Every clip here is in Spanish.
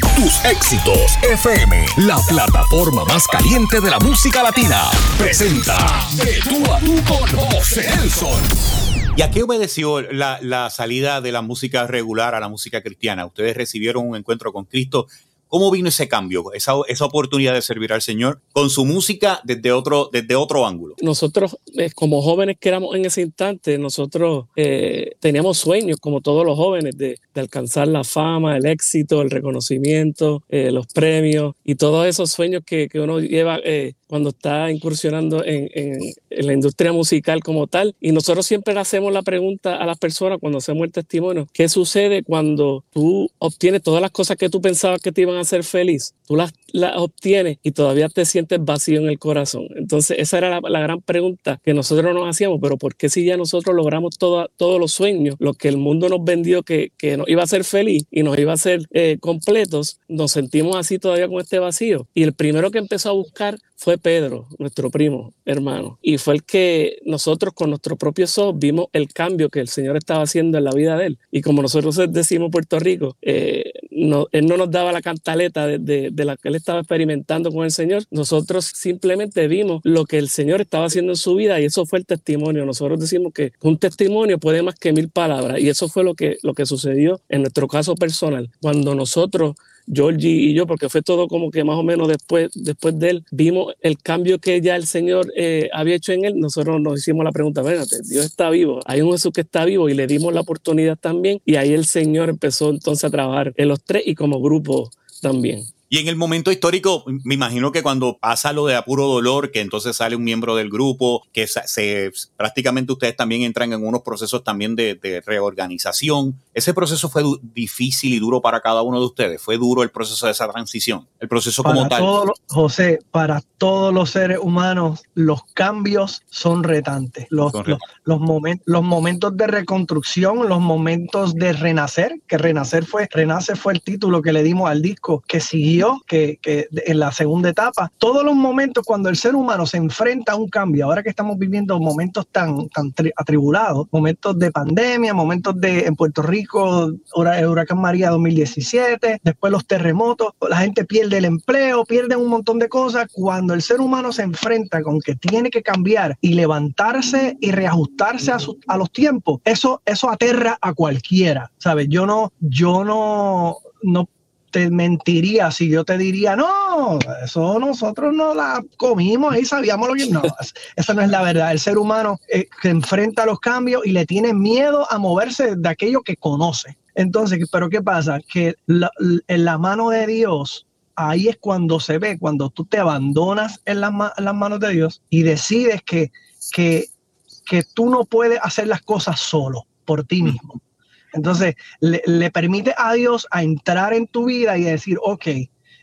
Tus éxitos FM, la plataforma más caliente de la música latina, presenta De tú a tú con José. ¿Y a qué obedeció la, la salida de la música regular a la música cristiana? Ustedes recibieron un encuentro con Cristo ¿Cómo vino ese cambio, esa, esa, oportunidad de servir al Señor con su música desde otro, desde otro ángulo? Nosotros, eh, como jóvenes que éramos en ese instante, nosotros eh, teníamos sueños, como todos los jóvenes, de, de, alcanzar la fama, el éxito, el reconocimiento, eh, los premios y todos esos sueños que, que uno lleva eh, cuando está incursionando en, en, en, la industria musical como tal. Y nosotros siempre le hacemos la pregunta a las personas cuando hacemos el testimonio, ¿qué sucede cuando tú obtienes todas las cosas que tú pensabas que te iban a hacer feliz? Tú las, las obtienes y todavía te sientes vacío en el corazón. Entonces esa era la, la gran pregunta que nosotros nos hacíamos, pero ¿por qué si ya nosotros logramos toda, todos los sueños, lo que el mundo nos vendió que, que nos iba a hacer feliz y nos iba a hacer eh, completos, nos sentimos así todavía con este vacío? Y el primero que empezó a buscar fue Pedro, nuestro primo, hermano. Y fue el que nosotros con nuestro propio ojos vimos el cambio que el Señor estaba haciendo en la vida de él. Y como nosotros decimos Puerto Rico, eh, no, él no nos daba la cantaleta de, de, de, la que él estaba experimentando con el Señor. Nosotros simplemente vimos lo que el Señor estaba haciendo en su vida y eso fue el testimonio. Nosotros decimos que un testimonio puede más que mil palabras y eso fue lo que, lo que sucedió en nuestro caso personal. Cuando nosotros Georgie y yo, porque fue todo como que más o menos después, después de él, vimos el cambio que ya el Señor eh, había hecho en él, nosotros nos hicimos la pregunta, véngate, Dios está vivo, hay un Jesús que está vivo y le dimos la oportunidad también. Y ahí el Señor empezó entonces a trabajar en los tres y como grupo también. Y en el momento histórico, me imagino que cuando pasa lo de apuro dolor, que entonces sale un miembro del grupo, que se, prácticamente ustedes también entran en unos procesos también de, de reorganización. Ese proceso fue difícil y duro para cada uno de ustedes. Fue duro el proceso de esa transición, el proceso para como tal. Todo, José, para todos los seres humanos, los cambios son retantes. Los, son retantes. los, los, los momentos de reconstrucción, los momentos de renacer, que renacer fue, renacer fue el título que le dimos al disco, que siguió que, que, en la segunda etapa, todos los momentos cuando el ser humano se enfrenta a un cambio, ahora que estamos viviendo momentos tan, tan atribulados, momentos de pandemia, momentos de en Puerto Rico, el huracán María 2017, después los terremotos, la gente pierde el empleo, pierde un montón de cosas, cuando el ser humano se enfrenta con que tiene que cambiar y levantarse y reajustarse a, su, a los tiempos, eso, eso aterra a cualquiera, ¿sabes? Yo no, yo no, no te mentiría si yo te diría, no, eso nosotros no la comimos y sabíamos lo que... No, esa no es la verdad. El ser humano eh, se enfrenta a los cambios y le tiene miedo a moverse de aquello que conoce. Entonces, ¿pero qué pasa? Que la, en la mano de Dios, ahí es cuando se ve, cuando tú te abandonas en las, en las manos de Dios y decides que, que, que tú no puedes hacer las cosas solo, por ti mismo. Entonces, le, permite a Dios a entrar en tu vida y decir, ok,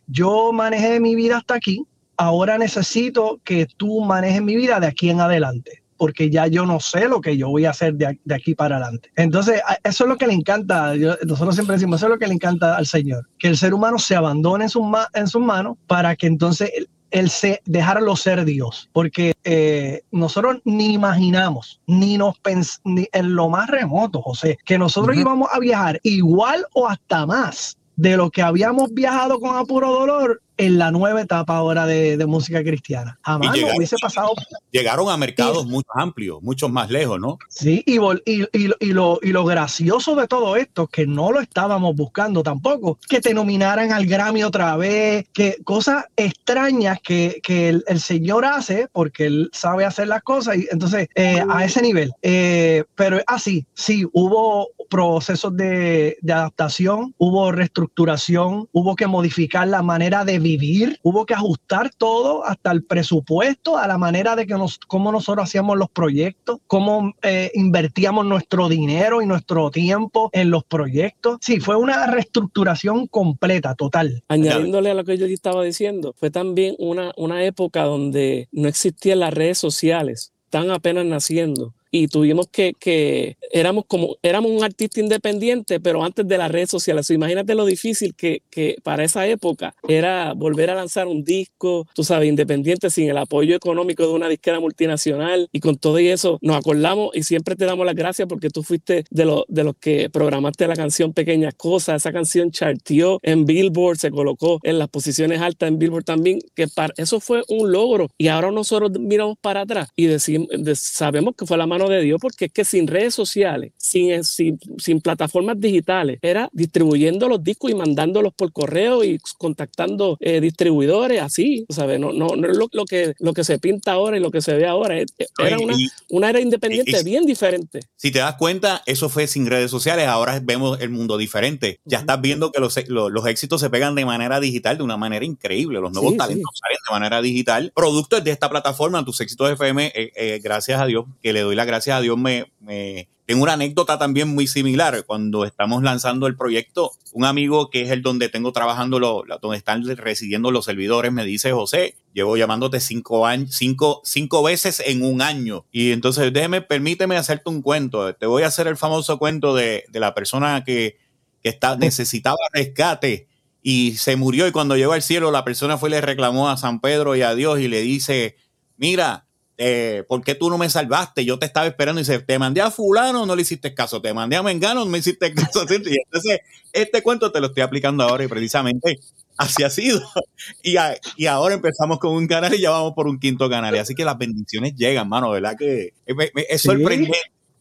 yo manejé mi vida hasta aquí, ahora necesito que tú manejes mi vida de aquí en adelante, porque ya yo no sé lo que yo voy a hacer de, de aquí para adelante. Entonces, eso es lo que le encanta, yo, nosotros siempre decimos, eso es lo que le encanta al Señor, que el ser humano se abandone en sus, en sus manos para que entonces el se, dejarlo ser Dios, porque eh, nosotros ni imaginamos, ni nos pens ni en lo más remoto, José, que nosotros uh -huh. íbamos a viajar igual o hasta más de lo que habíamos viajado con apuro dolor en la nueva etapa ahora de, de música cristiana. Jamás llegaron, no hubiese pasado. Llegaron a mercados y, muy amplios, muchos más lejos, ¿no? Sí, y, y, y, lo, y lo gracioso de todo esto, que no lo estábamos buscando tampoco, que te nominaran al Grammy otra vez, que cosas extrañas que, que el, el, Señor hace, porque Él sabe hacer las cosas, y entonces eh, a ese nivel. Eh, pero así, sí, hubo procesos de, de adaptación, hubo reestructuración, hubo que modificar la manera de hubo que ajustar todo, hasta el presupuesto, a la manera de que nos, cómo nosotros hacíamos los proyectos, cómo eh, invertíamos nuestro dinero y nuestro tiempo en los proyectos. Sí, fue una reestructuración completa, total. Añadiéndole a lo que yo estaba diciendo, fue también una, una época donde no existían las redes sociales, están apenas naciendo y tuvimos que, que éramos como, éramos un artista independiente, pero antes de las redes sociales. imagínate lo difícil que, que para esa época era volver a lanzar un disco, tú sabes, independiente, sin el apoyo económico de una disquera multinacional. Y con todo y eso nos acordamos y siempre te damos las gracias porque tú fuiste de, los de los que programaste la canción Pequeñas Cosas, esa canción charteó en Billboard, se colocó en las posiciones altas en Billboard también, que para, eso fue un logro. Y ahora nosotros miramos para atrás y decimos, sabemos que fue la mano de Dios porque es que sin redes sociales, sin, sin, sin plataformas digitales, era distribuyendo los discos y mandándolos por correo y contactando eh, distribuidores, así, ¿sabes? No, no, no es lo, que, lo que se pinta ahora y lo que se ve ahora. Era una, una era independiente bien diferente. Si te das cuenta, eso fue sin redes sociales, ahora vemos el mundo diferente. Ya estás viendo que los, los, éxitos se pegan de manera digital, de una manera increíble. Los nuevos talentos salen de manera digital. Productos de esta plataforma, tus éxitos FM, eh, eh, gracias a Dios, que le doy las gracias a Dios, me, me tengo una anécdota también muy similar. Cuando estamos lanzando el proyecto, un amigo que es el donde tengo trabajando, lo, donde están residiendo los servidores, me dice, José, llevo llamándote cinco, años, cinco, cinco veces en un año. Y entonces, déjeme, permíteme hacerte un cuento. Te voy a hacer el famoso cuento de, la persona que, que está, necesitaba rescate y se murió. Y cuando llegó al cielo, la persona fue y le reclamó a San Pedro y a Dios y le dice, mira, eh, ¿por qué tú no me salvaste? Yo te estaba esperando y dice, te mandé a fulano, no le hiciste caso, te mandé a Mengano, no me hiciste caso. Y entonces, este cuento te lo estoy aplicando ahora y precisamente así ha sido. Y, y ahora empezamos con un canal y ya vamos por un quinto canal. Así que las bendiciones llegan, mano, ¿verdad? Que es, sorprendente.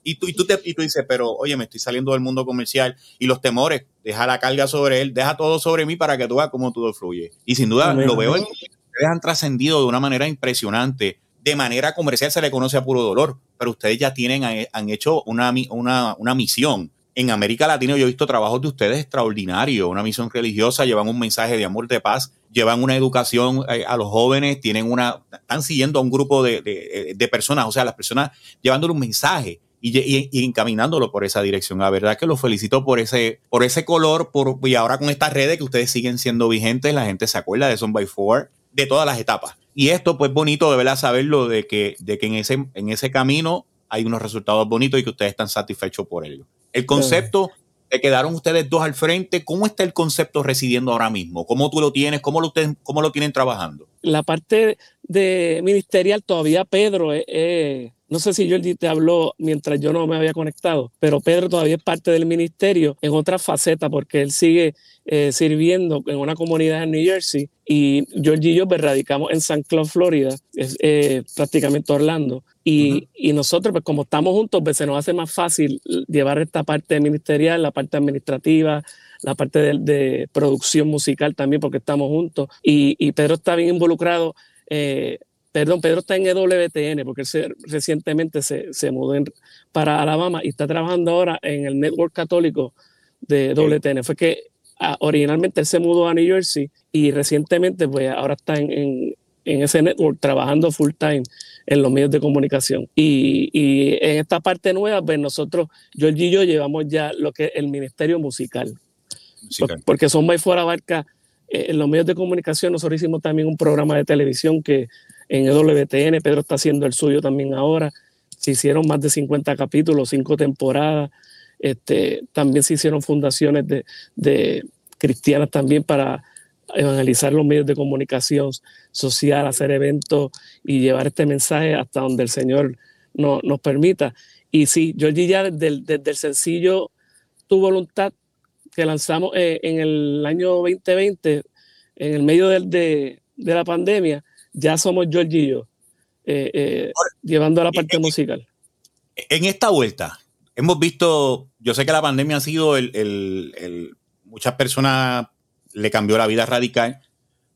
Y tú, y, tú te, y tú dices, pero oye, me estoy saliendo del mundo comercial y los temores, deja la carga sobre él, deja todo sobre mí para que tú veas cómo todo fluye. Y sin duda lo veo, ustedes han trascendido de una manera impresionante de manera comercial se le conoce a puro dolor, pero ustedes ya tienen, eh, han hecho una, una, una misión. En América Latina yo he visto trabajos de ustedes extraordinarios, una misión religiosa, llevan un mensaje de amor, de paz, llevan una educación eh, a los jóvenes, tienen una, están siguiendo a un grupo de, de, de personas, o sea, las personas llevándole un mensaje y, y, encaminándolo por esa dirección. La verdad que los felicito por ese, por ese color, por, y ahora con estas redes que ustedes siguen siendo vigentes, la gente se acuerda de Son by Four, de todas las etapas. Y esto, pues, bonito de verdad saberlo de que, de que en, ese, en ese camino hay unos resultados bonitos y que ustedes están satisfechos por ello. El concepto que quedaron ustedes dos al frente, ¿cómo está el concepto residiendo ahora mismo? ¿Cómo tú lo tienes? ¿Cómo lo, cómo lo tienen trabajando? La parte de ministerial todavía Pedro no sé si Jordi te habló mientras yo no me había conectado, pero Pedro todavía es parte del ministerio en otra faceta porque él sigue eh, sirviendo en una comunidad en New Jersey y George y yo pues, radicamos en San Cloud, Florida, es eh, prácticamente Orlando. Y, y, nosotros, pues como estamos juntos, pues se nos hace más fácil llevar esta parte ministerial, la parte administrativa, la parte de, de producción musical también, porque estamos juntos. Y, y Pedro está bien involucrado. Eh, perdón, Pedro está en EWTN, porque él recientemente se, se mudó para Alabama y está trabajando ahora en el Network Católico de EWTN. Fue que ah, originalmente él se mudó a New Jersey y recientemente, pues ahora está en, en, ese network trabajando full time en los medios de comunicación. Y, y en esta parte nueva, pues nosotros, George y yo, llevamos ya lo que es el ministerio musical. Porque Son by Fuera abarca en los medios de comunicación. Nosotros hicimos también un programa de televisión que en EWTN, Pedro está haciendo el suyo también ahora. Se hicieron más de 50 capítulos, cinco temporadas. Este, también se hicieron fundaciones de, cristianas también para evangelizar los medios de comunicación social, hacer eventos y llevar este mensaje hasta donde el Señor no, nos permita. Y sí, yo ya desde, desde el sencillo Tu Voluntad que lanzamos eh, en el año 2020, en el medio de, de, de la pandemia, ya somos George y yo, eh, eh, llevando a la parte musical. En esta vuelta, hemos visto, yo sé que la pandemia ha sido el, el, muchas personas le cambió la vida radical,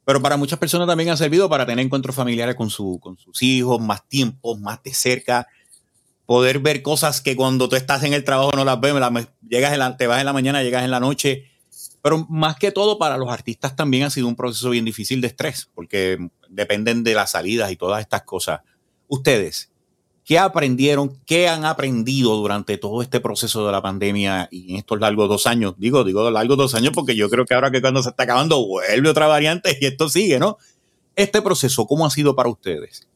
pero para muchas personas también ha servido para tener encuentros familiares con, su, con sus hijos, más tiempo, más de cerca, poder ver cosas que cuando tú estás en el trabajo no las ves, llegas te vas en la mañana, llegas en la noche, pero más que todo para los artistas también ha sido un proceso bien difícil de estrés, porque dependen de las salidas y todas estas cosas. Ustedes, ¿qué aprendieron? ¿Qué han aprendido durante todo este proceso de la pandemia y en estos largos dos años? Digo, digo largos dos años porque yo creo que ahora que cuando se está acabando vuelve otra variante y esto sigue, ¿no? Este proceso, ¿cómo ha sido para ustedes?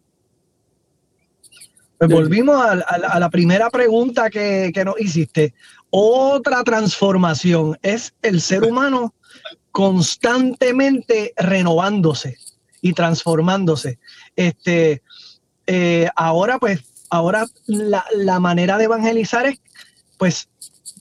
Pues volvimos a, la primera pregunta que, que nos hiciste. Otra transformación es el ser humano constantemente renovándose y transformándose. Este, eh, ahora, pues, ahora la, la, manera de evangelizar es, pues,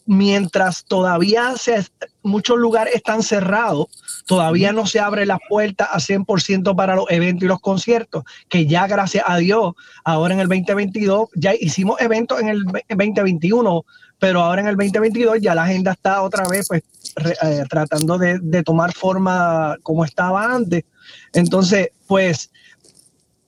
mientras todavía se, muchos lugares están cerrados, todavía no se abre la puerta a 100% para los eventos y los conciertos, que ya gracias a Dios, ahora en el 2022, ya hicimos eventos en el 2021, pero ahora en el 2022 ya la agenda está otra vez pues eh, tratando de, de tomar forma como estaba antes. Entonces, pues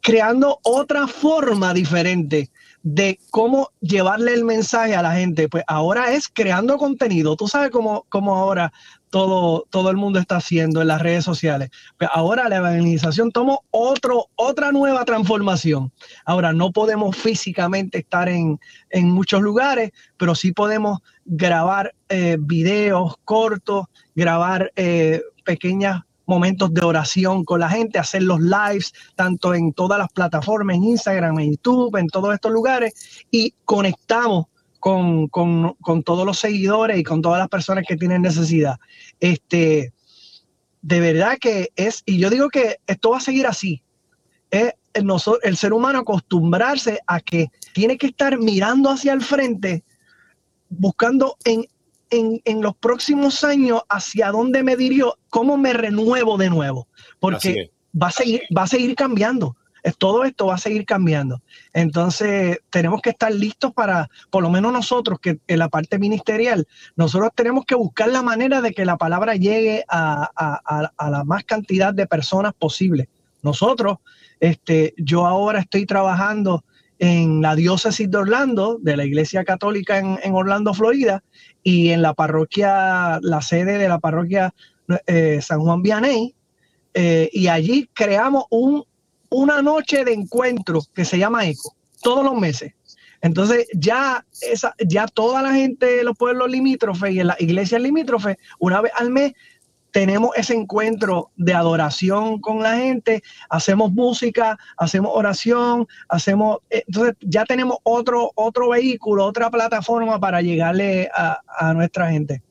creando otra forma diferente de cómo llevarle el mensaje a la gente, pues ahora es creando contenido. Tú sabes cómo, cómo ahora todo, todo el mundo está haciendo en las redes sociales. Pues ahora la evangelización tomó otro, otra nueva transformación. Ahora no podemos físicamente estar en, en muchos lugares, pero sí podemos grabar eh, videos cortos, grabar eh, pequeñas momentos de oración con la gente, hacer los lives, tanto en todas las plataformas, en Instagram, en YouTube, en todos estos lugares, y conectamos con, todos los seguidores y con todas las personas que tienen necesidad. Este, de verdad que es, y yo digo que esto va a seguir así, es el, el ser humano acostumbrarse a que tiene que estar mirando hacia el frente, buscando en en, los próximos años hacia dónde me dirijo, cómo me renuevo de nuevo, porque va a, seguir, va a seguir cambiando. Todo esto va a seguir cambiando. Entonces, tenemos que estar listos para, por lo menos nosotros, que en la parte ministerial, nosotros tenemos que buscar la manera de que la palabra llegue a, la más cantidad de personas posible. Nosotros, este, yo ahora estoy trabajando en la diócesis de Orlando, de la Iglesia Católica en, Orlando, Florida, y en la parroquia, la sede de la parroquia eh, San Juan Vianney, eh, y allí creamos un, una noche de encuentro que se llama ECO, todos los meses. Entonces ya, esa, ya toda la gente de los pueblos limítrofes y en las iglesias limítrofes, una vez al mes, tenemos ese encuentro de adoración con la gente, hacemos música, hacemos oración, hacemos, eh, entonces ya tenemos otro, otro vehículo, otra plataforma para llegarle a, nuestra gente.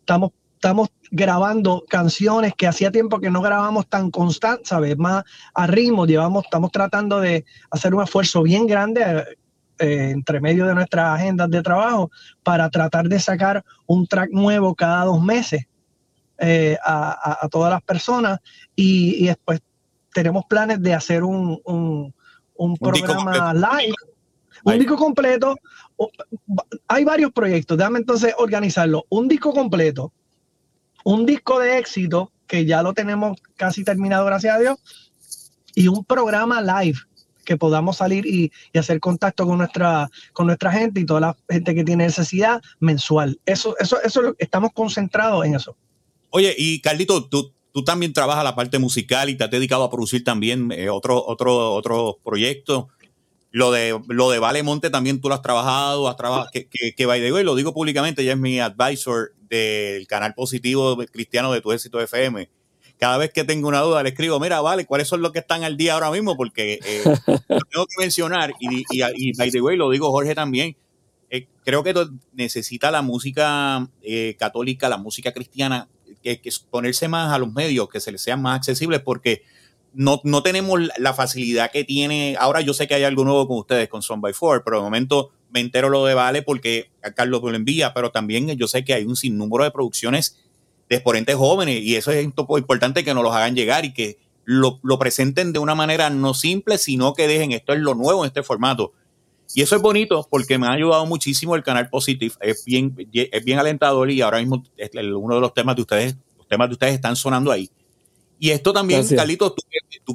Estamos, estamos grabando canciones que hacía tiempo que no grabamos tan constante, ¿sabes? Más a ritmo, llevamos, estamos tratando de hacer un esfuerzo bien grande eh, entre medio de nuestras agendas de trabajo para tratar de sacar un track nuevo cada dos meses eh, a, todas las personas y, después tenemos planes de hacer un, un, programa live, un disco completo. Hay varios proyectos, déjame entonces organizarlo. Un disco completo, un disco de éxito, que ya lo tenemos casi terminado, gracias a Dios, y un programa live que podamos salir y, hacer contacto con nuestra, con nuestra gente y toda la gente que tiene necesidad mensual. Eso, eso, eso estamos concentrados en eso. Oye, y Carlito, tú, tú también trabajas la parte musical y te has dedicado a producir también eh, otro, otro, otro proyecto. Lo de, lo de Vale Monte también tú lo has trabajado, has trabajado, que, que, que by the way, lo digo públicamente, ya es mi advisor del canal positivo cristiano de tu éxito FM. Cada vez que tengo una duda le escribo, mira, vale, ¿cuáles son los que están al día ahora mismo? Porque eh, tengo que mencionar, y, y, y, by the way, lo digo Jorge también, eh, creo que necesita la música eh, católica, la música cristiana, que, ponerse más a los medios, que se les sean más accesibles, porque no, no, tenemos la facilidad que tiene. Ahora yo sé que hay algo nuevo con ustedes, con Son by Four, pero de momento me entero lo de Vale porque Carlos lo envía, pero también yo sé que hay un sinnúmero de producciones de exponentes jóvenes y eso es importante que nos los hagan llegar y que lo, lo, presenten de una manera no simple, sino que dejen esto es lo nuevo en este formato. Y eso es bonito porque me ha ayudado muchísimo el canal Positive. Es bien, es bien alentador y ahora mismo uno de los temas de ustedes, los temas de ustedes están sonando ahí. Y esto también, Carlito,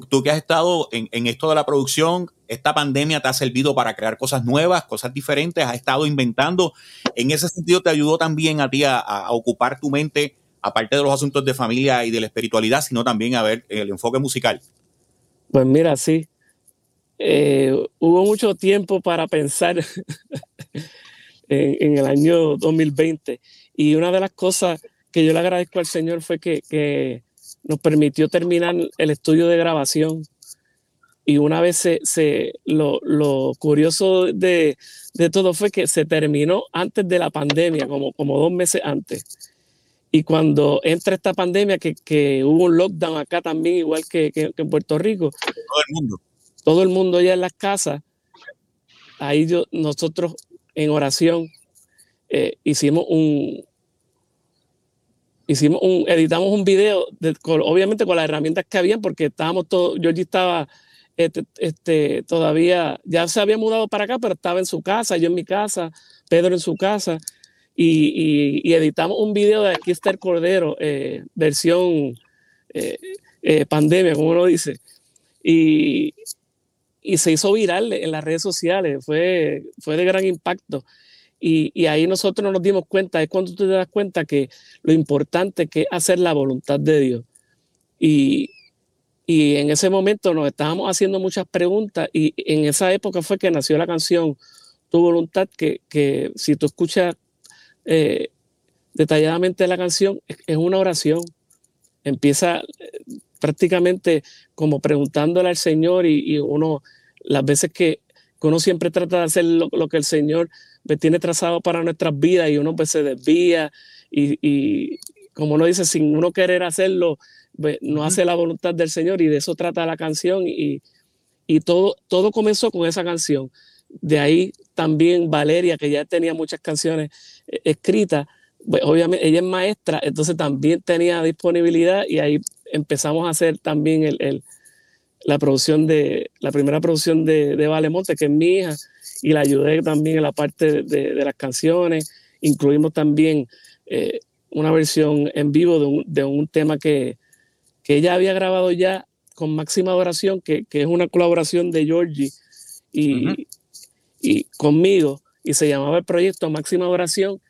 tú, que has estado en, esto de la producción, esta pandemia te ha servido para crear cosas nuevas, cosas diferentes, has estado inventando. En ese sentido, te ayudó también a ti a, ocupar tu mente, aparte de los asuntos de familia y de la espiritualidad, sino también a ver el enfoque musical. Pues mira, sí, eh, hubo mucho tiempo para pensar en, el año 2020 y una de las cosas que yo le agradezco al Señor fue que, nos permitió terminar el estudio de grabación y una vez se, lo, curioso de, todo fue que se terminó antes de la pandemia, como, como dos meses antes. Y cuando entra esta pandemia, que, hubo un lockdown acá también, igual que, en Puerto Rico. Todo el mundo. Todo el mundo ya en las casas. Ahí yo, nosotros en oración eh, hicimos un, hicimos un, editamos un video, obviamente con las herramientas que habían, porque estábamos todos, Georgie estaba este, este, todavía, ya se había mudado para acá, pero estaba en su casa, yo en mi casa, Pedro en su casa, y, editamos un video de Aquí Cordero, eh, versión eh, eh, pandemia, como uno dice, y, y se hizo viral en las redes sociales, fue, fue de gran impacto. Y, y, ahí nosotros nos dimos cuenta, es cuando tú te das cuenta que lo importante que es hacer la voluntad de Dios. Y, y en ese momento nos estábamos haciendo muchas preguntas y en esa época fue que nació la canción Tu voluntad, que, que si tú escuchas eh, detalladamente la canción, es, una oración. Empieza eh, prácticamente como preguntándole al Señor y, uno, las veces que, uno siempre trata de hacer lo, que el Señor tiene trazado para nuestras vidas y uno pues se desvía y, y como uno dice, sin uno querer hacerlo, no hace la voluntad del Señor y de eso trata la canción y, todo, todo comenzó con esa canción. De ahí también Valeria, que ya tenía muchas canciones eh, escritas, pues, obviamente ella es maestra, entonces también tenía disponibilidad y ahí empezamos a hacer también el, la producción de, la primera producción de, de Valemonte, que es mi hija, y la ayudé también en la parte de, las canciones. Incluimos también eh, una versión en vivo de un, de un tema que, que ella había grabado ya con Máxima Adoración, que, es una colaboración de Georgie y, y, conmigo, y se llamaba el proyecto Máxima Adoración,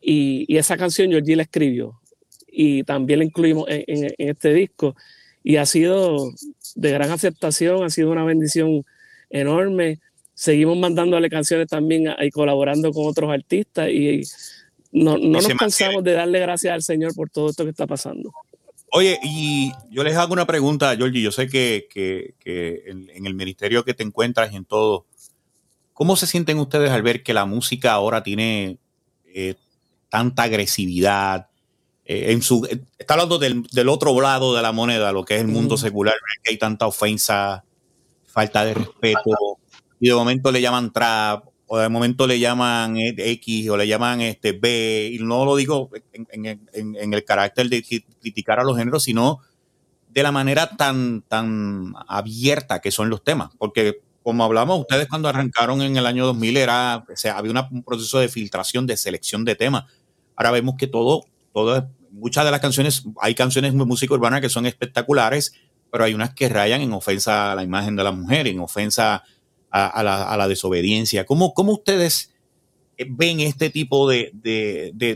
y, esa canción Georgie la escribió, y también la incluimos en, este disco, y ha sido de gran aceptación, ha sido una bendición enorme. Seguimos mandándole canciones también y colaborando con otros artistas, y no, no nos cansamos de darle gracias al Señor por todo esto que está pasando. Oye, y yo les hago una pregunta, Georgie. Yo sé que, en, el ministerio que te encuentras y en todo, ¿cómo se sienten ustedes al ver que la música ahora tiene eh, tanta agresividad? Eh, en su, está hablando del, otro lado de la moneda, lo que es el mundo secular, que hay tanta ofensa, falta de respeto, y de momento le llaman trap, o de momento le llaman X o le llaman este B, y no lo digo en, el carácter de criticar a los géneros, sino de la manera tan, tan abierta que son los temas. Porque como hablamos, ustedes cuando arrancaron en el año 2000 era, o sea, había un proceso de filtración, de selección de temas. Ahora vemos que todo, todo, muchas de las canciones, hay canciones de música urbana que son espectaculares, pero hay unas que rayan en ofensa a la imagen de la mujer, en ofensa a, la, desobediencia. ¿Cómo, ¿Cómo, ustedes eh, ven este tipo de,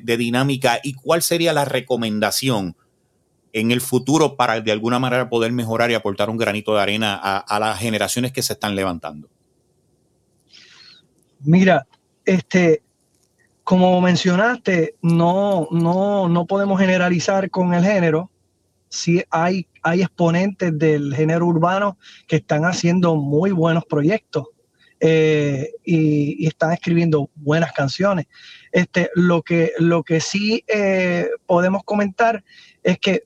dinámica y cuál sería la recomendación en el futuro para de alguna manera poder mejorar y aportar un granito de arena a, las generaciones que se están levantando? Mira, este, como mencionaste, no, no, no podemos generalizar con el género. Sí hay hay exponentes del género urbano que están haciendo muy buenos proyectos eh, y, están escribiendo buenas canciones. Este, lo, que, lo que sí eh, podemos comentar es que,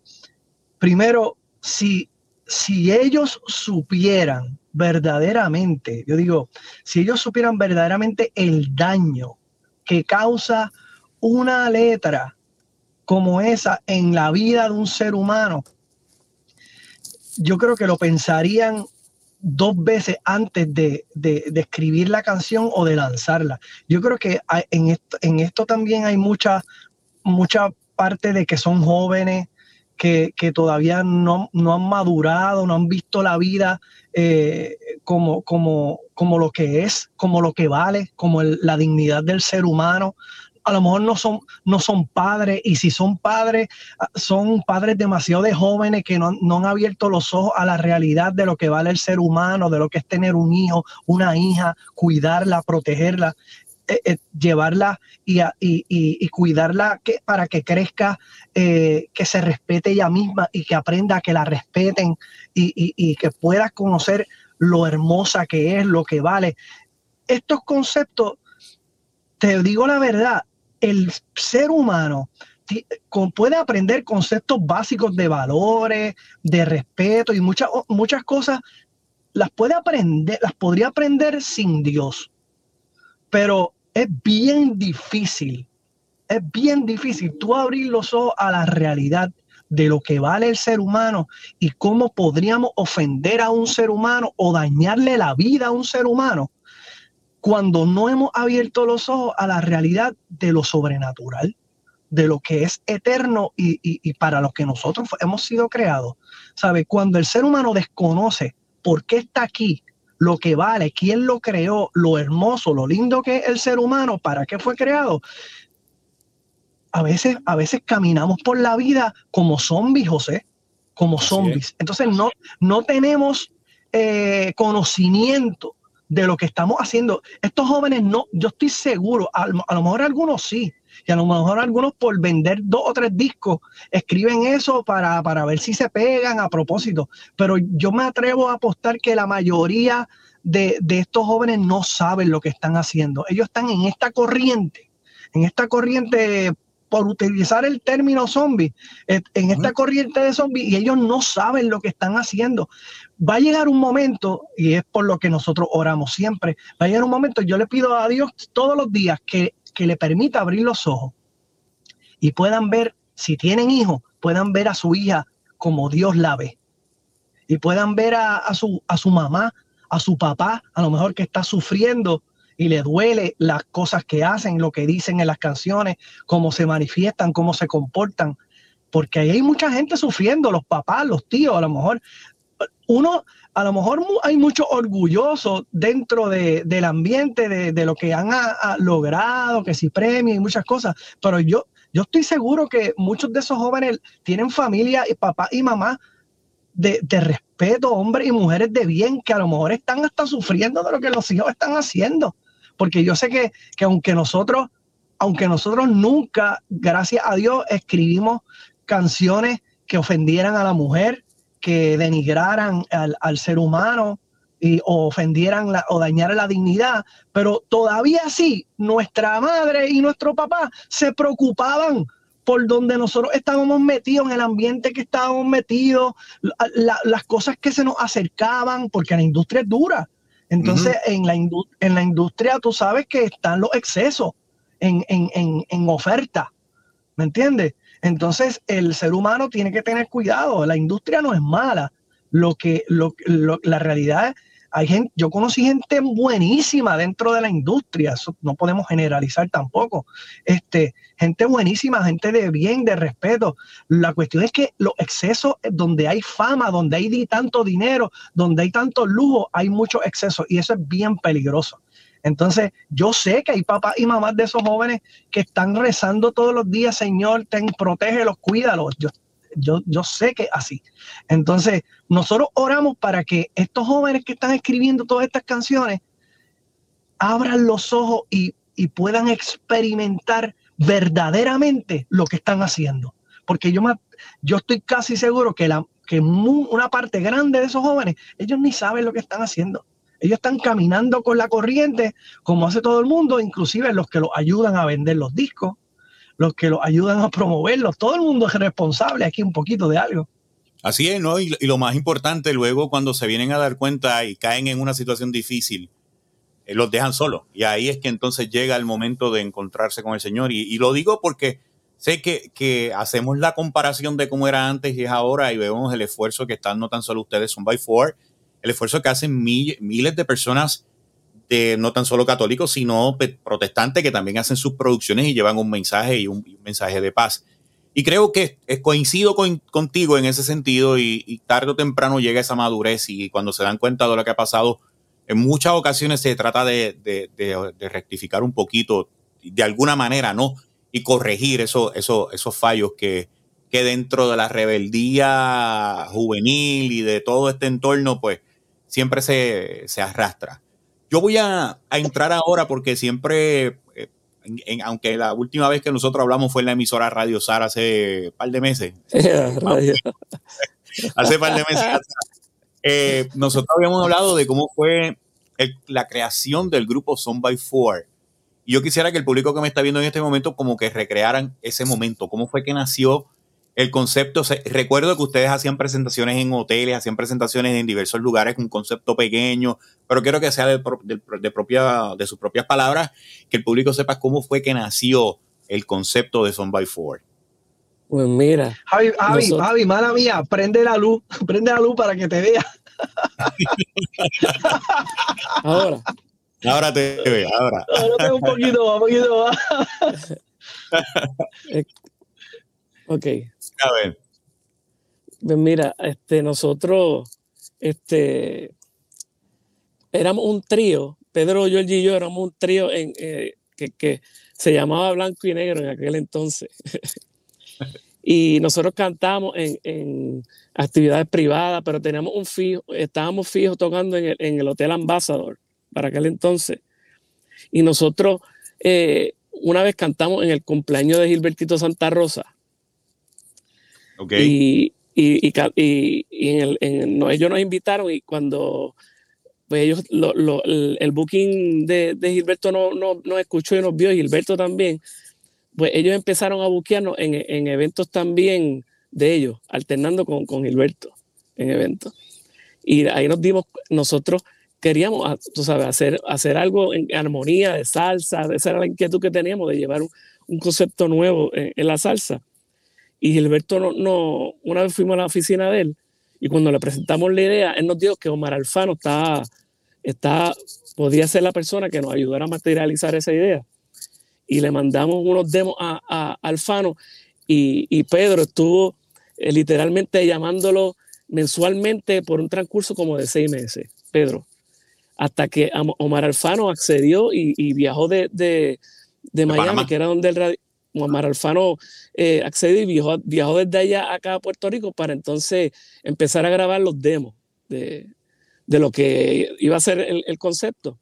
primero, si, si ellos supieran verdaderamente, yo digo, si ellos supieran verdaderamente el daño que causa una letra como esa en la vida de un ser humano, yo creo que lo pensarían dos veces antes de, escribir la canción o de lanzarla. Yo creo que en, esto, también hay mucha, mucha parte de que son jóvenes, que, todavía no, no, han madurado, no han visto la vida eh, como, como, como lo que es, como lo que vale, como la dignidad del ser humano a lo mejor no son, no son padres y si son padres, ah, son padres demasiado de jóvenes que no, han abierto los ojos a la realidad de lo que vale el ser humano, de lo que es tener un hijo, una hija, cuidarla, protegerla. Eh, eh, llevarla y, y, cuidarla que, para que crezca, eh, que se respete ella misma y que aprenda a que la respeten y, que pueda conocer lo hermosa que es, lo que vale. Estos conceptos, te digo la verdad, el ser humano puede aprender conceptos básicos de valores, de respeto y muchas, muchas cosas, las puede aprender, las podría aprender sin Dios. Pero es bien difícil, es bien difícil tú abrir los ojos a la realidad de lo que vale el ser humano y cómo podríamos ofender a un ser humano o dañarle la vida a un ser humano cuando no hemos abierto los ojos a la realidad de lo sobrenatural, de lo que es eterno y, para lo que nosotros hemos sido creados. ¿Sabe? Cuando el ser humano desconoce por qué está aquí, lo que vale, quién lo creó, lo hermoso, lo lindo que es el ser humano, para qué fue creado, a veces, a veces caminamos por la vida como zombies, José, como zombies. Entonces no, no tenemos eh, conocimiento de lo que estamos haciendo. Estos jóvenes no, yo estoy seguro, a, a, lo mejor algunos sí, y a lo mejor algunos por vender dos o tres discos escriben eso para, para ver si se pegan a propósito, pero yo me atrevo a apostar que la mayoría de, de estos jóvenes no saben lo que están haciendo. Ellos están en esta corriente, en esta corriente por utilizar el término zombie en esta corriente de zombies y ellos no saben lo que están haciendo. Va a llegar un momento, y es por lo que nosotros oramos siempre, va a llegar un momento, yo le pido a Dios todos los días que, le permita abrir los ojos y puedan ver, si tienen hijos, puedan ver a su hija como Dios la ve. Y puedan ver a, su, a su mamá, a su papá, a lo mejor que está sufriendo y le duele las cosas que hacen, lo que dicen en las canciones, cómo se manifiestan, cómo se comportan, porque ahí hay mucha gente sufriendo, los papás, los tíos, a lo mejor uno, a lo mejor hay mucho orgulloso dentro del ambiente de, lo que han logrado, que si premio y muchas cosas, pero yo, yo estoy seguro que muchos de esos jóvenes tienen familia y papá y mamá de, de, respeto, hombres y mujeres de bien, que a lo mejor están hasta sufriendo de lo que los hijos están haciendo porque yo sé que, aunque nosotros, aunque nosotros nunca, gracias a Dios, escribimos canciones que ofendieran a la mujer, que denigraran al, ser humano y, o ofendieran o dañaran la dignidad, pero todavía sí, nuestra madre y nuestro papá se preocupaban por donde nosotros estábamos metidos, en el ambiente que estábamos metidos, las cosas que se nos acercaban, porque la industria es dura. Entonces, en, la en la industria tú sabes que están los excesos en, oferta, ¿me entiendes? Entonces, el ser humano tiene que tener cuidado, la industria no es mala, lo que, lo, la realidad es hay gente, yo conocí gente buenísima dentro de la industria, eso no podemos generalizar tampoco. Este, gente buenísima, gente de bien, de respeto. La cuestión es que los excesos, donde hay fama, donde hay tanto dinero, donde hay tanto lujo, hay mucho exceso y eso es bien peligroso. Entonces, yo sé que hay papás y mamás de esos jóvenes que están rezando todos los días, Señor, ten, protégelos, cuídalos. Yo yo, yo sé que así. Entonces, nosotros oramos para que estos jóvenes que están escribiendo todas estas canciones abran los ojos y, puedan experimentar verdaderamente lo que están haciendo. Porque yo, yo estoy casi seguro que, la, que una parte grande de esos jóvenes, ellos ni saben lo que están haciendo. Ellos están caminando con la corriente, como hace todo el mundo, inclusive los que los ayudan a vender los discos, los que los ayudan a promoverlos. Todo el mundo es responsable aquí un poquito de algo. Así es, ¿no? Y, lo más importante, luego cuando se vienen a dar cuenta y caen en una situación difícil, eh, los dejan solos. Y ahí es que entonces llega el momento de encontrarse con el Señor. Y, lo digo porque sé que, que, hacemos la comparación de cómo era antes y es ahora y vemos el esfuerzo que están no tan solo ustedes, son by four, el esfuerzo que hacen miles de personas no tan solo católicos, sino protestantes que también hacen sus producciones y llevan un mensaje y un, mensaje de paz. Y creo que coincido contigo en ese sentido y, tarde o temprano llega esa madurez y cuando se dan cuenta de lo que ha pasado, en muchas ocasiones se trata de, rectificar un poquito, de alguna manera, ¿no? Y corregir eso, eso, esos fallos que, que dentro de la rebeldía juvenil y de todo este entorno, pues siempre se, se arrastra. Yo voy a, entrar ahora porque siempre, eh, aunque la última vez que nosotros hablamos fue en la emisora Radio Sar hace un par de meses. hace un par de meses. Eh, nosotros habíamos hablado de cómo fue la creación del grupo Son by Four. Y yo quisiera que el público que me está viendo en este momento como que recrearan ese momento, cómo fue que nació el concepto. recuerdo que ustedes hacían presentaciones en hoteles, hacían presentaciones en diversos lugares con un concepto pequeño, pero quiero que sea de, propia, de sus propias palabras, que el público sepa cómo fue que nació el concepto de Son by Four. Pues mira. Javi, Javi, Javi, mala mía, prende la luz, prende la luz para que te vea. ahora. Ahora te veo, ahora. Ahora tengo un poquito más, un poquito más. ok. A ver. Pues mira, este, nosotros, este, éramos un trío, Pedro, yo y yo éramos un trío eh, que, se llamaba Blanco y Negro en aquel entonces. y nosotros cantamos en, actividades privadas, pero teníamos un fijo, estábamos fijos tocando en el, en el Hotel Ambassador para aquel entonces. Y nosotros eh, una vez cantamos en el cumpleaños de Gilbertito Santa Rosa. Y, y, y, y el, ellos nos invitaron y cuando pues ellos, lo, lo, el, booking de, de Gilberto no, no, nos escuchó y nos vio, y Gilberto también, pues ellos empezaron a buquearnos en, en, eventos también de ellos, alternando con, con Gilberto en eventos. Y ahí nos dimos, nosotros queríamos, ah, tú sabes, hacer, hacer algo en armonía, de salsa, esa era la inquietud que teníamos de llevar un, un concepto nuevo en, la salsa. Y Gilberto, no, no, una vez fuimos a la oficina de él y cuando le presentamos la idea, él nos dijo que Omar Alfano estaba, está, podía ser la persona que nos ayudara a materializar esa idea. Y le mandamos unos demos a, a Alfano y, y, Pedro estuvo eh, literalmente llamándolo mensualmente por un transcurso como de seis meses, Pedro, hasta que Omar Alfano accedió y, y viajó de, de, de Miami, que era donde el Omar Alfano eh, accedió y viajó, viajó desde allá acá a Puerto Rico para entonces empezar a grabar los demos de, de lo que iba a ser el, el concepto.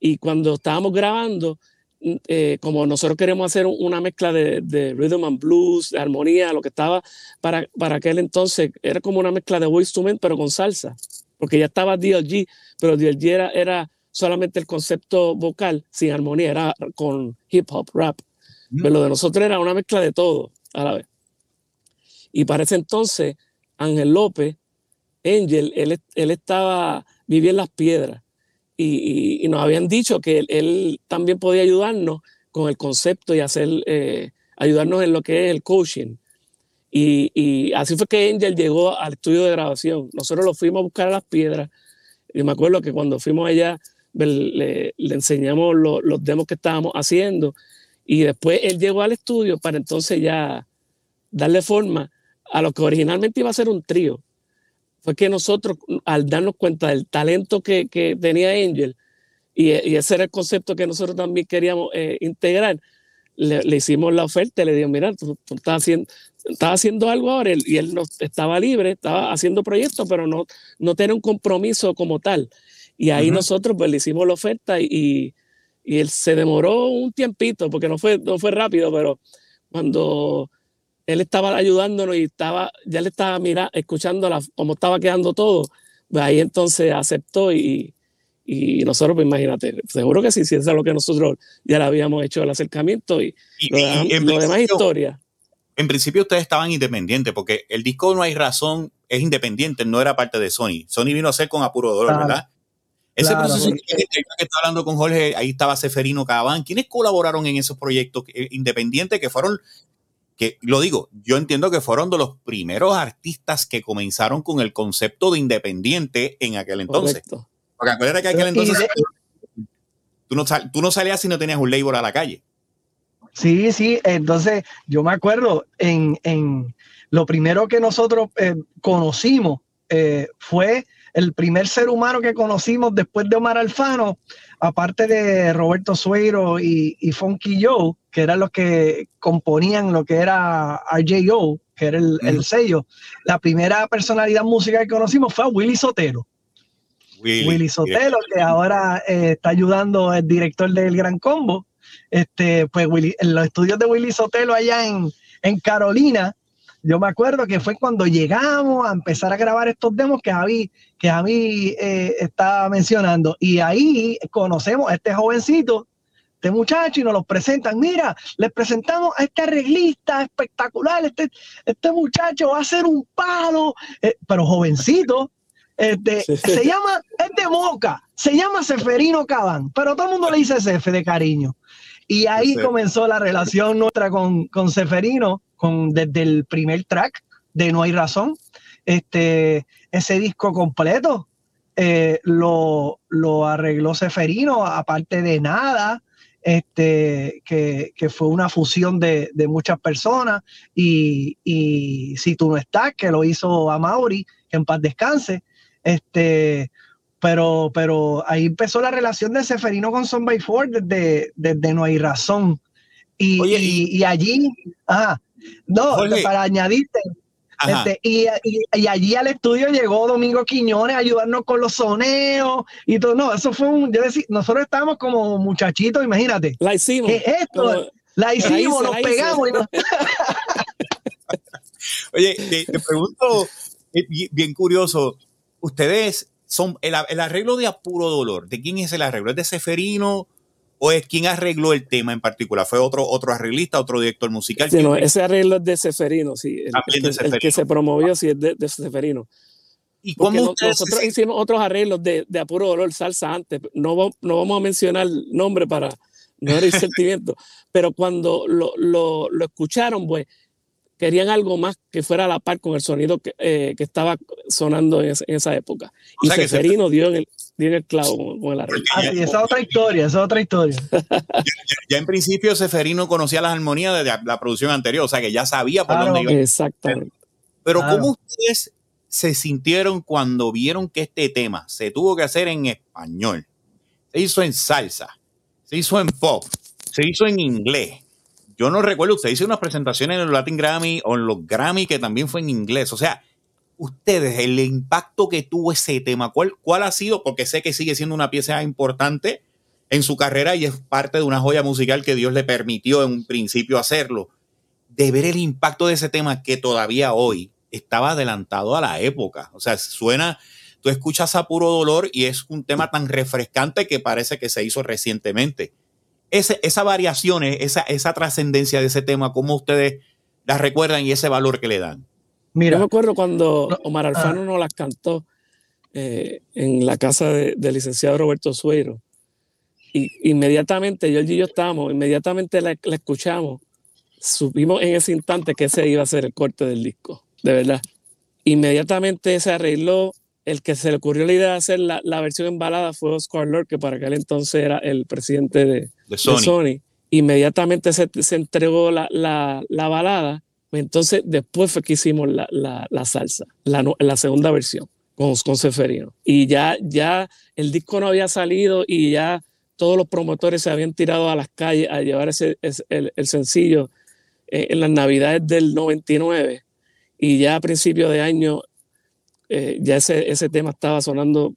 Y cuando estábamos grabando, eh, como nosotros queremos hacer una mezcla de, de, rhythm and blues, de armonía, lo que estaba para, para aquel entonces, era como una mezcla de voice to men, pero con salsa, porque ya estaba DLG, pero DLG era, era solamente el concepto vocal sin armonía, era con hip hop, rap. Mm. Pero lo de nosotros era una mezcla de todo a la vez. Y para ese entonces, Ángel López, Angel, él, él estaba, vivía en las piedras y, y, nos habían dicho que él, también podía ayudarnos con el concepto y hacer, eh, ayudarnos en lo que es el coaching. Y, y, así fue que Angel llegó al estudio de grabación. Nosotros lo fuimos a buscar a las piedras. Y me acuerdo que cuando fuimos allá, le, le enseñamos lo, los demos que estábamos haciendo. Y después él llegó al estudio para entonces ya darle forma a lo que originalmente iba a ser un trío fue que nosotros, al darnos cuenta del talento que, que tenía Angel, y, y, ese era el concepto que nosotros también queríamos eh, integrar, le, le, hicimos la oferta y le dijimos, mira, tú, tú estás, haciendo, estás haciendo algo ahora, y él no, estaba libre, estaba haciendo proyectos, pero no, no tenía un compromiso como tal. Y ahí uh -huh. nosotros pues, le hicimos la oferta y, y, él se demoró un tiempito, porque no fue, no fue rápido, pero cuando él estaba ayudándonos y estaba, ya le estaba mirando, escuchando la, cómo estaba quedando todo. Pues ahí entonces aceptó y, y nosotros, pues imagínate, seguro que sí, si eso es lo que nosotros ya le habíamos hecho el acercamiento y, y, lo, y en lo demás historia. En principio ustedes estaban independientes porque el disco No hay razón es independiente, no era parte de Sony. Sony vino a ser con Apuro Dolor, claro. ¿verdad? Ese claro, proceso que, que, está hablando con Jorge, ahí estaba Seferino Cabán. ¿Quiénes colaboraron en esos proyectos independientes que fueron que lo digo, yo entiendo que fueron de los primeros artistas que comenzaron con el concepto de independiente en aquel entonces. Correcto. Porque acuérdate que aquel entonces tú no, tú no salías si no tenías un label a la calle. Sí, sí, entonces yo me acuerdo en, en lo primero que nosotros eh, conocimos eh, fue el primer ser humano que conocimos después de Omar Alfano, aparte de Roberto Sueiro y, y Funky Joe, que eran los que componían lo que era RJO, que era el, el, sello, la primera personalidad musical que conocimos fue a Willy Sotelo. Willy, Willy Sotelo, que ahora eh, está ayudando el director del Gran Combo. Este, pues Willy, en los estudios de Willy Sotelo allá en, en Carolina, yo me acuerdo que fue cuando llegamos a empezar a grabar estos demos que Javi, que Javi eh, estaba mencionando. Y ahí conocemos a este jovencito, este muchacho, y nos lo presentan. Mira, les presentamos a este arreglista espectacular. Este, este muchacho va a ser un palo, eh, pero jovencito. Este, Se llama, es de Moca, se llama Seferino Cabán, pero todo el mundo le dice Sefe de cariño. Y ahí comenzó la relación nuestra con, con Seferino, con, desde el primer track de No hay razón. Este, ese disco completo eh, lo, lo, arregló Seferino, aparte de nada, este, que, que fue una fusión de, de muchas personas. Y, y, Si tú no estás, que lo hizo a Mauri, que en paz descanse. Este, pero, pero ahí empezó la relación de Seferino con Son by Four desde, desde No hay razón. Y, y, allí, no, para añadirte, este, y, y, allí al estudio llegó Domingo Quiñones a ayudarnos con los soneos y todo. No, eso fue un. Yo decía, nosotros estábamos como muchachitos, imagínate. La hicimos. ¿Qué es esto? la hicimos, nos pegamos. Oye, te, pregunto, eh, bien curioso, ustedes son el, arreglo de apuro dolor. ¿De quién es el arreglo? ¿Es de Seferino? ¿O es quien arregló el tema en particular? ¿Fue otro, otro arreglista, otro director musical? Sí, no, ese arreglo es de Seferino, sí. El, que se promovió, sí, es de, de Seferino. ¿Y cómo nosotros hicimos otros arreglos de, de, apuro dolor, salsa antes. No, no vamos a mencionar nombre para no herir sentimiento, pero cuando lo, lo, lo escucharon, pues querían algo más que fuera a la par con el sonido que, eh, que estaba sonando en, esa época. y Seferino dio, en el, dio en el clavo con, el arreglo. Ah, esa es otra historia, esa es otra historia. ya, en principio Seferino conocía las armonías de la, producción anterior, o sea que ya sabía por dónde iba. Exactamente. Pero ¿cómo ustedes se sintieron cuando vieron que este tema se tuvo que hacer en español? Se hizo en salsa, se hizo en pop, se hizo en inglés yo no recuerdo, usted hizo unas presentaciones en el Latin Grammy o en los Grammy que también fue en inglés. O sea, ustedes, el impacto que tuvo ese tema, ¿cuál, cuál ha sido? Porque sé que sigue siendo una pieza importante en su carrera y es parte de una joya musical que Dios le permitió en un principio hacerlo. De ver el impacto de ese tema que todavía hoy estaba adelantado a la época. O sea, suena, tú escuchas a puro dolor y es un tema tan refrescante que parece que se hizo recientemente ese, esa variación, esa, esa trascendencia de ese tema, ¿cómo ustedes las recuerdan y ese valor que le dan? Mira, yo me acuerdo cuando Omar ah. Alfano nos las cantó eh, en la casa del licenciado Roberto Suero. Y inmediatamente, yo y yo estábamos, inmediatamente la, la, escuchamos, supimos en ese instante que ese iba a ser el corte del disco, de verdad. Inmediatamente se arregló, el que se le ocurrió la idea de hacer la, la versión en balada fue Oscar Lord, que para aquel entonces era el presidente de, Sony. Inmediatamente se, se entregó la, la, la, balada, entonces después fue que hicimos la, la salsa, la, segunda versión con, con Seferino. Y ya, ya el disco no había salido y ya todos los promotores se habían tirado a las calles a llevar ese, el, el, sencillo eh, en las navidades del 99 y ya a principio de año eh, ya ese, ese tema estaba sonando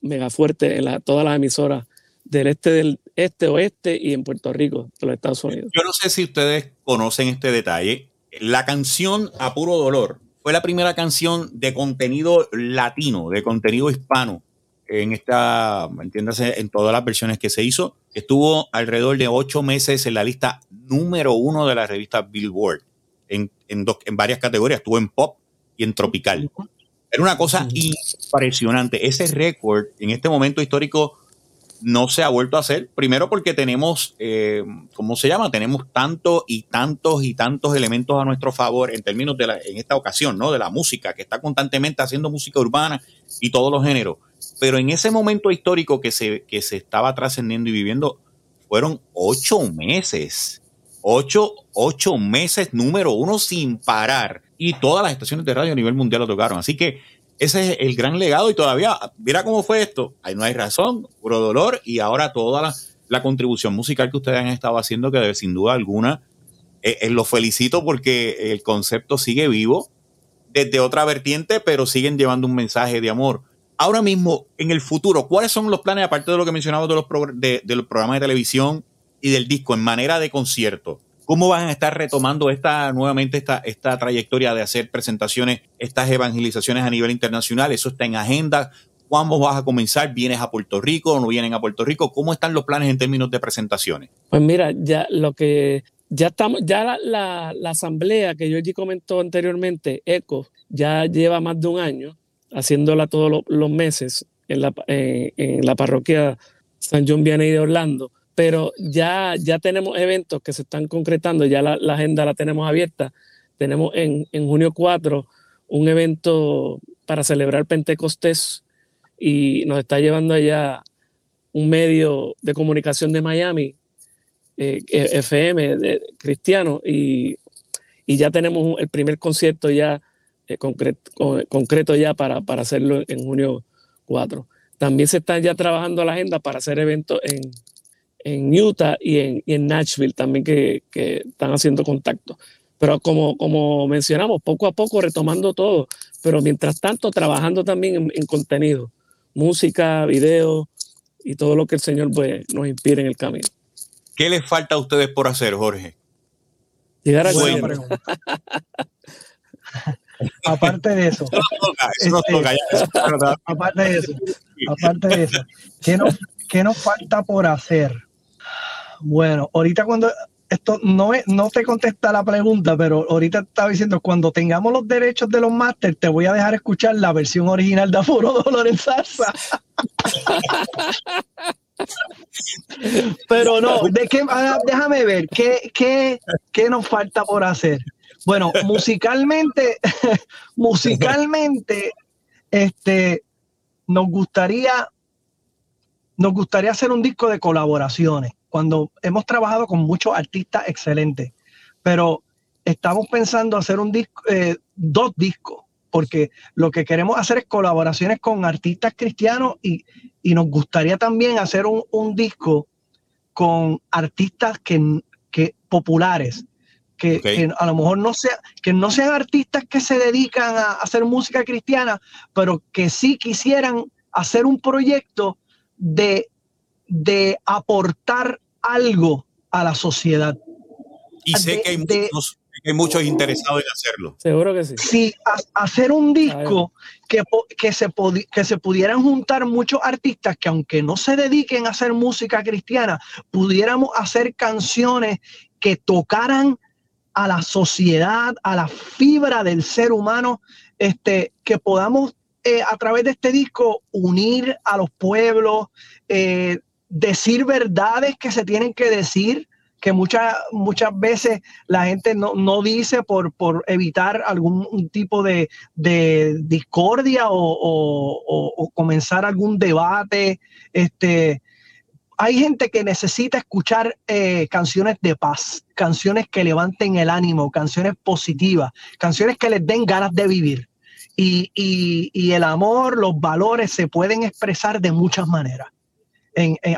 mega fuerte en la, todas las emisoras del este, del este, oeste y en Puerto Rico, de los Estados Unidos. Yo no sé si ustedes conocen este detalle. La canción A Puro Dolor fue la primera canción de contenido latino, de contenido hispano, en esta, entiéndase, en todas las versiones que se hizo. Estuvo alrededor de ocho meses en la lista número uno de la revista Billboard, en, en, dos, en varias categorías. Estuvo en pop y en tropical. Era una cosa impresionante. Ese récord en este momento histórico no se ha vuelto a hacer. Primero porque tenemos, eh, ¿cómo se llama? Tenemos tantos y tantos y tantos elementos a nuestro favor en términos de la, en esta ocasión, ¿no? De la música, que está constantemente haciendo música urbana y todos los géneros. Pero en ese momento histórico que se, que se estaba trascendiendo y viviendo, fueron ocho meses. Ocho, ocho meses número uno sin parar. Y todas las estaciones de radio a nivel mundial lo tocaron. Así que ese es el gran legado y todavía, mira cómo fue esto. Ahí no hay razón, puro dolor y ahora toda la, contribución musical que ustedes han estado haciendo, que sin duda alguna eh, eh, los felicito porque el concepto sigue vivo desde otra vertiente, pero siguen llevando un mensaje de amor. Ahora mismo, en el futuro, ¿cuáles son los planes, aparte de lo que mencionaba de los, de, de los programas de televisión y del disco, en manera de concierto? ¿Cómo van a estar retomando esta nuevamente esta, esta trayectoria de hacer presentaciones, estas evangelizaciones a nivel internacional? ¿Eso está en agenda? ¿Cuándo vas a comenzar? ¿Vienes a Puerto Rico o no vienen a Puerto Rico? ¿Cómo están los planes en términos de presentaciones? Pues mira, ya lo que ya estamos, ya la, asamblea que yo comentó anteriormente, ECO, ya lleva más de un año haciéndola todos los, meses en la, en la parroquia San John Vianney de Orlando pero ya, ya tenemos eventos que se están concretando, ya la, agenda la tenemos abierta. Tenemos en, en, junio 4 un evento para celebrar Pentecostés y nos está llevando allá un medio de comunicación de Miami, eh, FM, de, cristiano, y, y, ya tenemos el primer concierto ya eh, concreto, ya para, para hacerlo en junio 4. También se está ya trabajando la agenda para hacer eventos en, en Utah y en, en Nashville también que, que, están haciendo contacto. Pero como, como mencionamos, poco a poco retomando todo, pero mientras tanto trabajando también en, contenido, música, video y todo lo que el Señor pues, nos inspire en el camino. ¿Qué les falta a ustedes por hacer, Jorge? Llegar a aparte de eso, aparte de eso, aparte de eso, ¿qué nos, ¿qué nos falta por hacer? Bueno, ahorita cuando esto no, es, no te contesta la pregunta, pero ahorita estaba diciendo, cuando tengamos los derechos de los máster, te voy a dejar escuchar la versión original de Afuro Dolor en Salsa. pero no, ¿de qué, ah, déjame ver, ¿qué, qué, ¿qué nos falta por hacer? Bueno, musicalmente, musicalmente, este, nos gustaría, nos gustaría hacer un disco de colaboraciones cuando hemos trabajado con muchos artistas excelentes, pero estamos pensando hacer un disco, eh, dos discos, porque lo que queremos hacer es colaboraciones con artistas cristianos y, nos gustaría también hacer un, disco con artistas que, que populares, que, a lo mejor no, sea, que no sean artistas que se dedican a hacer música cristiana, pero que sí quisieran hacer un proyecto de de aportar algo a la sociedad. Y sé que, hay muchos, interesados en hacerlo. Seguro que sí. Sí, hacer un disco que, que, se que se pudieran juntar muchos artistas que aunque no se dediquen a hacer música cristiana, pudiéramos hacer canciones que tocaran a la sociedad, a la fibra del ser humano, este, que podamos eh, a través de este disco unir a los pueblos, eh, decir verdades que se tienen que decir, que muchas, muchas veces la gente no, dice por, por, evitar algún tipo de, discordia o, comenzar algún debate. Este, hay gente que necesita escuchar eh, canciones de paz, canciones que levanten el ánimo, canciones positivas, canciones que les den ganas de vivir. Y, y el amor, los valores se pueden expresar de muchas maneras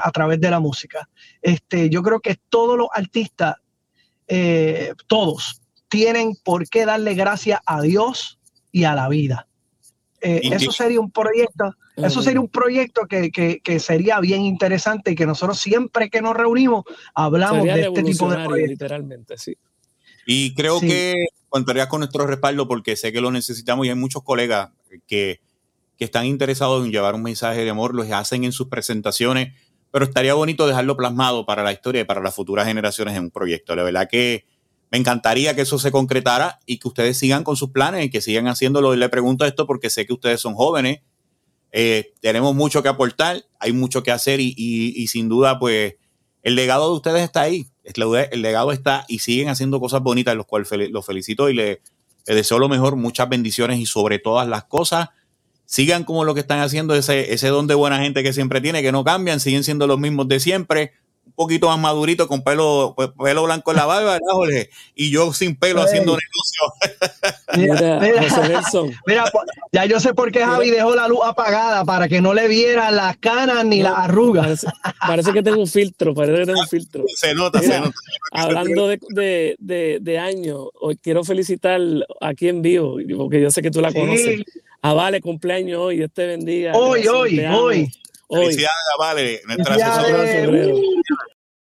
a través de la música. Este, yo creo que todos los artistas, eh, todos, tienen por qué darle gracias a Dios y a la vida. Eh, eso sería un proyecto, eso sería un proyecto que, sería bien interesante y que nosotros siempre que nos reunimos hablamos de este tipo de proyectos. Literalmente, sí. Y creo que contaría con nuestro respaldo porque sé que lo necesitamos y hay muchos colegas que que están interesados en llevar un mensaje de amor, lo hacen en sus presentaciones, pero estaría bonito dejarlo plasmado para la historia y para las futuras generaciones en un proyecto. La verdad que me encantaría que eso se concretara y que ustedes sigan con sus planes y que sigan haciéndolo. Y le pregunto esto porque sé que ustedes son jóvenes, eh, tenemos mucho que aportar, hay mucho que hacer y, sin duda, pues el legado de ustedes está ahí. El legado está y siguen haciendo cosas bonitas, los cuales los felicito y les deseo lo mejor, muchas bendiciones y sobre todas las cosas sigan como lo que están haciendo, ese, ese don de buena gente que siempre tiene, que no cambian, siguen siendo los mismos de siempre, un poquito más madurito, con pelo, pues, pelo blanco en la barba, ¿verdad, Jorge? Y yo sin pelo haciendo negocio. Mira, mira, pues, ya yo sé por qué Javi dejó la luz apagada, para que no le viera las canas ni las arrugas. Parece, que tengo un filtro, parece que tengo un filtro. Se nota, se nota. Hablando de, de, de, de años, hoy quiero felicitar aquí en vivo, porque yo sé que tú la conoces. A Vale cumpleaños hoy, Dios te bendiga. Hoy, hoy, hoy. Felicidades a Vale, nuestra asesora.